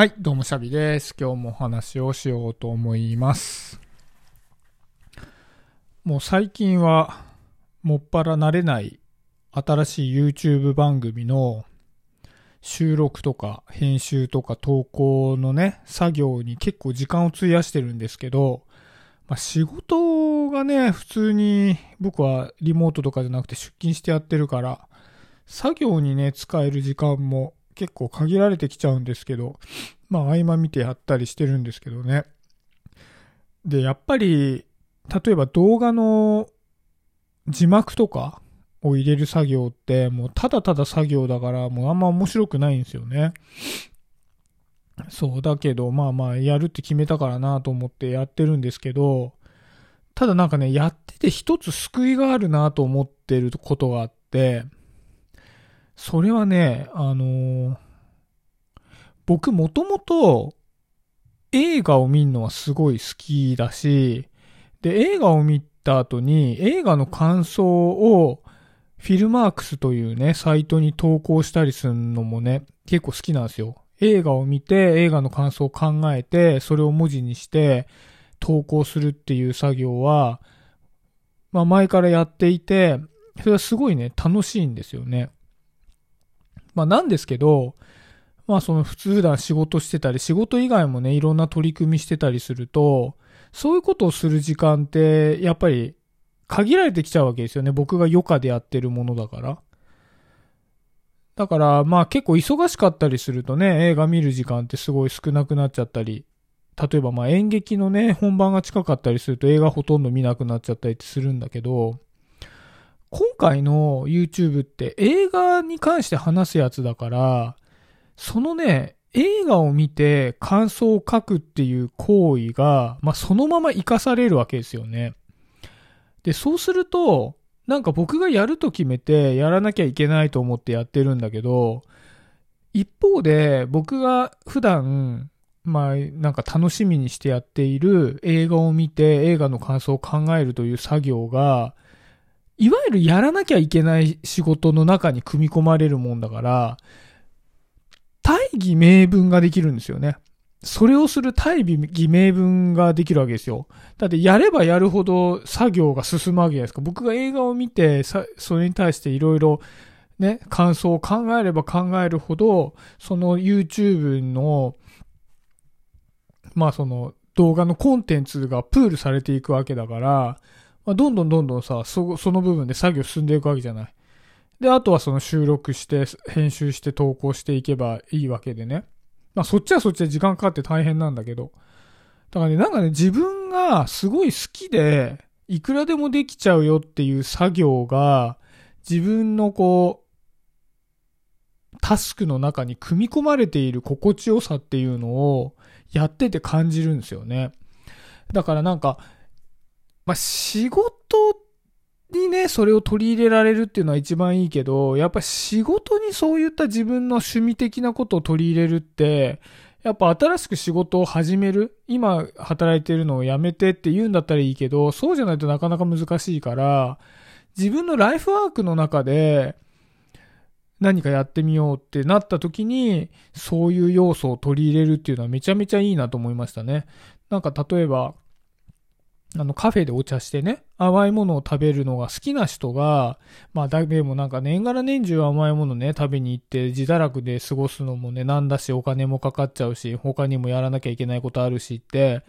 はい、どうもシャビです。今日もお話をしようと思います。もう最近は、もっぱら慣れない新しい YouTube 番組の収録とか編集とか投稿のね、作業に結構時間を費やしてるんですけど、まあ、仕事がね、普通に僕はリモートとかじゃなくて出勤してやってるから、作業にね、使える時間も結構限られてきちゃうんですけど、まあ合間見てやったりしてるんですけどね。で、やっぱり、例えば動画の字幕とかを入れる作業ってもうただただ作業だからもうあんま面白くないんですよね。そうだけどまあまあやるって決めたからなと思ってやってるんですけど、ただなんかね、やってて一つ救いがあるなと思ってることがあって、それはね、あのー僕もともと映画を見るのはすごい好きだし、で、映画を見た後に映画の感想をフィルマークスというね、サイトに投稿したりするのもね、結構好きなんですよ。映画を見て映画の感想を考えて、それを文字にして投稿するっていう作業は、まあ前からやっていて、それはすごいね、楽しいんですよね。まあなんですけど、まあその普通普段仕事してたり、仕事以外もね、いろんな取り組みしてたりすると、そういうことをする時間って、やっぱり限られてきちゃうわけですよね。僕が余暇でやってるものだから。だから、まあ結構忙しかったりするとね、映画見る時間ってすごい少なくなっちゃったり、例えばまあ演劇のね、本番が近かったりすると映画ほとんど見なくなっちゃったりってするんだけど、今回の YouTube って映画に関して話すやつだから、そのね、映画を見て感想を書くっていう行為が、まあ、そのまま活かされるわけですよね。で、そうすると、なんか僕がやると決めてやらなきゃいけないと思ってやってるんだけど、一方で僕が普段、まあ、なんか楽しみにしてやっている映画を見て映画の感想を考えるという作業が、いわゆるやらなきゃいけない仕事の中に組み込まれるもんだから、大義名分ができるんですよね。それをする大義名分ができるわけですよ。だってやればやるほど作業が進むわけじゃないですか。僕が映画を見て、それに対していろいろね、感想を考えれば考えるほど、その YouTube の、まあその動画のコンテンツがプールされていくわけだから、まあ、どんどんどんどんさ、そ、その部分で作業進んでいくわけじゃない。で、あとはその収録して、編集して投稿していけばいいわけでね。まあそっちはそっちで時間かかって大変なんだけど。だからね、なんかね、自分がすごい好きで、いくらでもできちゃうよっていう作業が、自分のこう、タスクの中に組み込まれている心地よさっていうのをやってて感じるんですよね。だからなんか、まあ仕事にね、それを取り入れられるっていうのは一番いいけど、やっぱ仕事にそういった自分の趣味的なことを取り入れるって、やっぱ新しく仕事を始める今働いてるのをやめてって言うんだったらいいけど、そうじゃないとなかなか難しいから、自分のライフワークの中で何かやってみようってなった時に、そういう要素を取り入れるっていうのはめちゃめちゃいいなと思いましたね。なんか例えば、あの、カフェでお茶してね、甘いものを食べるのが好きな人が、まあ、だけでもなんか年がら年中甘いものね、食べに行って自堕落で過ごすのもね、なんだし、お金もかかっちゃうし、他にもやらなきゃいけないことあるしって、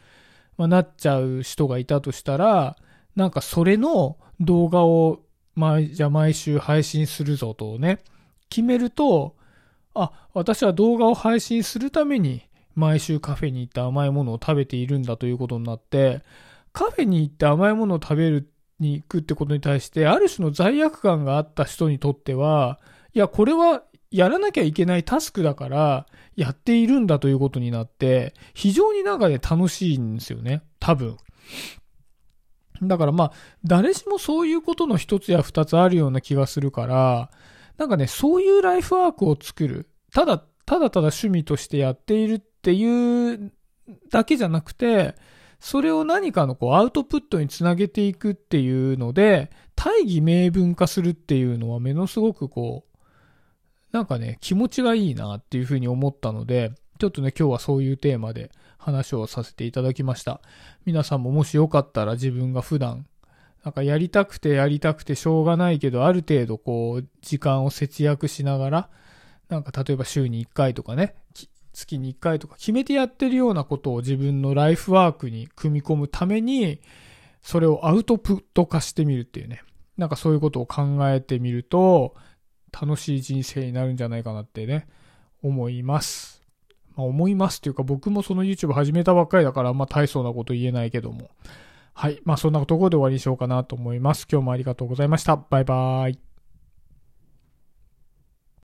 まあ、なっちゃう人がいたとしたら、なんかそれの動画を、まあ、じゃあ毎週配信するぞとね、決めると、あ、私は動画を配信するために、毎週カフェに行って甘いものを食べているんだということになって、カフェに行って甘いものを食べるに行くってことに対して、ある種の罪悪感があった人にとっては、いや、これはやらなきゃいけないタスクだから、やっているんだということになって、非常になんかね、楽しいんですよね。多分。だからまあ、誰しもそういうことの一つや二つあるような気がするから、なんかね、そういうライフワークを作る。ただ、ただただ趣味としてやっているっていうだけじゃなくて、それを何かのこうアウトプットにつなげていくっていうので、大義名分化するっていうのはものすごくこう、なんかね、気持ちがいいなっていうふうに思ったので、ちょっとね、今日はそういうテーマで話をさせていただきました。皆さんももしよかったら自分が普段、なんかやりたくてやりたくてしょうがないけど、ある程度こう、時間を節約しながら、なんか例えば週に1回とかね、月に1回とか決めてやってるようなことを自分のライフワークに組み込むために、それをアウトプット化してみるっていうね。なんかそういうことを考えてみると、楽しい人生になるんじゃないかなってね、思います。まあ、思いますっていうか僕もその YouTube 始めたばっかりだからあんま大層なこと言えないけども。はい。まあそんなところで終わりにしようかなと思います。今日もありがとうございました。バイバーイ。